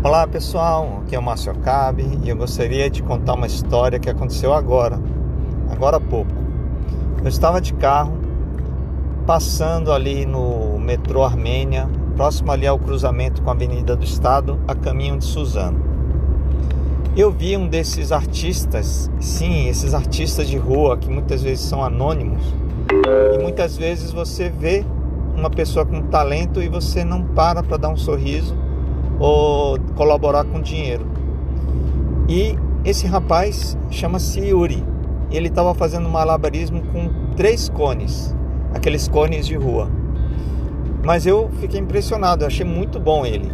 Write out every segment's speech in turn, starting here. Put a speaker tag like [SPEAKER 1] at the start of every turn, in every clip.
[SPEAKER 1] Olá pessoal, aqui é o Márcio Acabe e eu gostaria de contar uma história que aconteceu agora, agora há pouco. Eu estava de carro passando ali no metrô Armênia, próximo ali ao cruzamento com a Avenida do Estado, a caminho de Suzano. Eu vi um desses artistas, sim, esses artistas de rua que muitas vezes são anônimos e muitas vezes você vê uma pessoa com talento e você não para para dar um sorriso ou colaborar com dinheiro. E esse rapaz chama-se Yuri. Ele estava fazendo malabarismo com três cones, aqueles cones de rua. Mas eu fiquei impressionado, achei muito bom ele.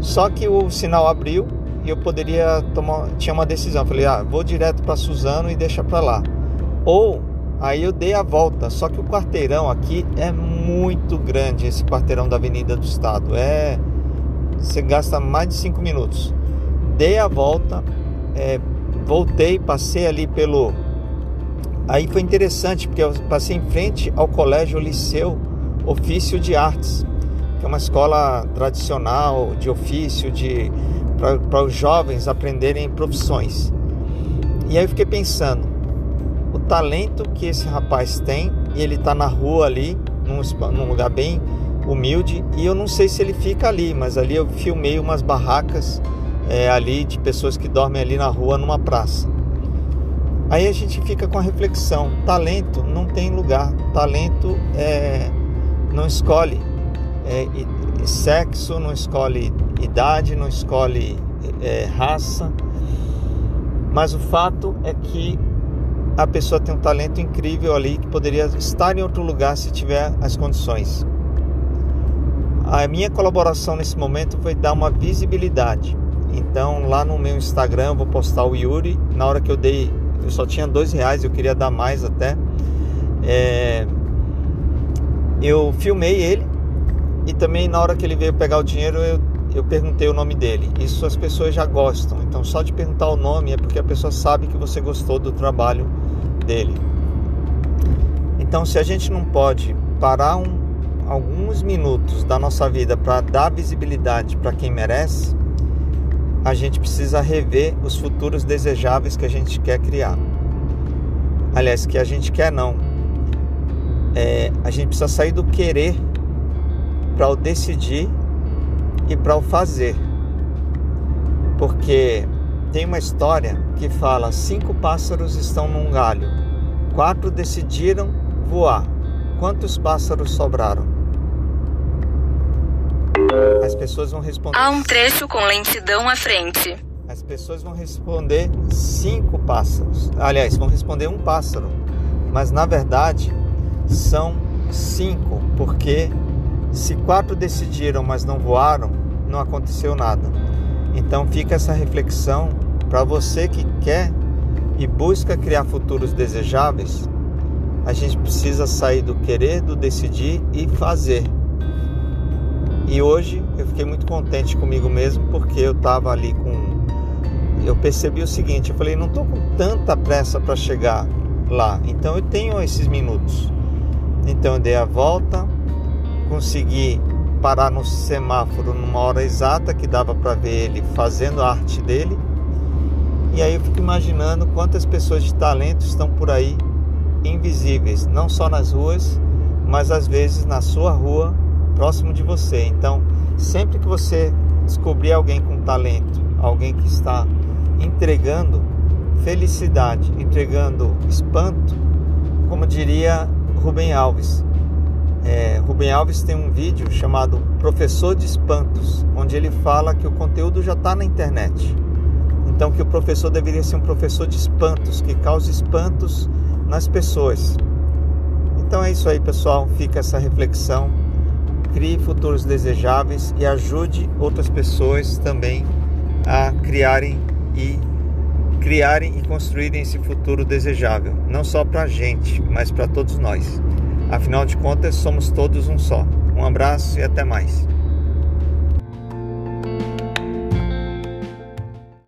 [SPEAKER 1] Só que o sinal abriu e eu poderia tomar, tinha uma decisão. falei, ah, vou direto para Suzano e deixa para lá. Ou aí eu dei a volta, só que o quarteirão aqui é muito grande, esse quarteirão da Avenida do Estado. É você gasta mais de 5 minutos. Dei a volta, é, voltei, passei ali pelo. Aí foi interessante porque eu passei em frente ao Colégio Liceu Ofício de Artes, que é uma escola tradicional de ofício, de para os jovens aprenderem profissões. E aí eu fiquei pensando, o talento que esse rapaz tem, e ele está na rua ali, num, num lugar bem humilde e eu não sei se ele fica ali, mas ali eu filmei umas barracas é, ali de pessoas que dormem ali na rua numa praça. Aí a gente fica com a reflexão: talento não tem lugar, talento é, não escolhe é, sexo, não escolhe idade, não escolhe raça, mas o fato é que a pessoa tem um talento incrível ali que poderia estar em outro lugar se tiver as condições. A minha colaboração nesse momento foi dar uma visibilidade. Então lá no meu Instagram vou postar o Yuri. Na hora que eu dei, eu só tinha dois reais, eu queria dar mais até. É, eu filmei ele e também na hora que ele veio pegar o dinheiro eu, eu perguntei o nome dele. Isso as pessoas já gostam. Então só de perguntar o nome é porque a pessoa sabe que você gostou do trabalho dele. Então se a gente não pode parar um alguns minutos da nossa vida para dar visibilidade para quem merece, a gente precisa rever os futuros desejáveis que a gente quer criar. Aliás, que a gente quer não. É, a gente precisa sair do querer para o decidir e para o fazer. Porque tem uma história que fala: cinco pássaros estão num galho, quatro decidiram voar. Quantos pássaros sobraram? As pessoas vão responder.
[SPEAKER 2] Há um trecho com lentidão à frente.
[SPEAKER 1] As pessoas vão responder cinco pássaros. Aliás, vão responder um pássaro. Mas na verdade são cinco, porque se quatro decidiram, mas não voaram, não aconteceu nada. Então fica essa reflexão para você que quer e busca criar futuros desejáveis. A gente precisa sair do querer, do decidir e fazer. E hoje eu fiquei muito contente comigo mesmo porque eu estava ali com. Eu percebi o seguinte: eu falei, não estou com tanta pressa para chegar lá, então eu tenho esses minutos. Então eu dei a volta, consegui parar no semáforo numa hora exata que dava para ver ele fazendo a arte dele. E aí eu fico imaginando quantas pessoas de talento estão por aí invisíveis, não só nas ruas, mas às vezes na sua rua próximo de você. Então, sempre que você descobrir alguém com talento, alguém que está entregando felicidade, entregando espanto, como diria Rubem Alves. É, Rubem Alves tem um vídeo chamado Professor de Espantos, onde ele fala que o conteúdo já está na internet. Então que o professor deveria ser um professor de espantos, que cause espantos nas pessoas. Então é isso aí, pessoal. Fica essa reflexão crie futuros desejáveis e ajude outras pessoas também a criarem e criarem e construírem esse futuro desejável, não só para a gente, mas para todos nós. Afinal de contas, somos todos um só. Um abraço e até mais.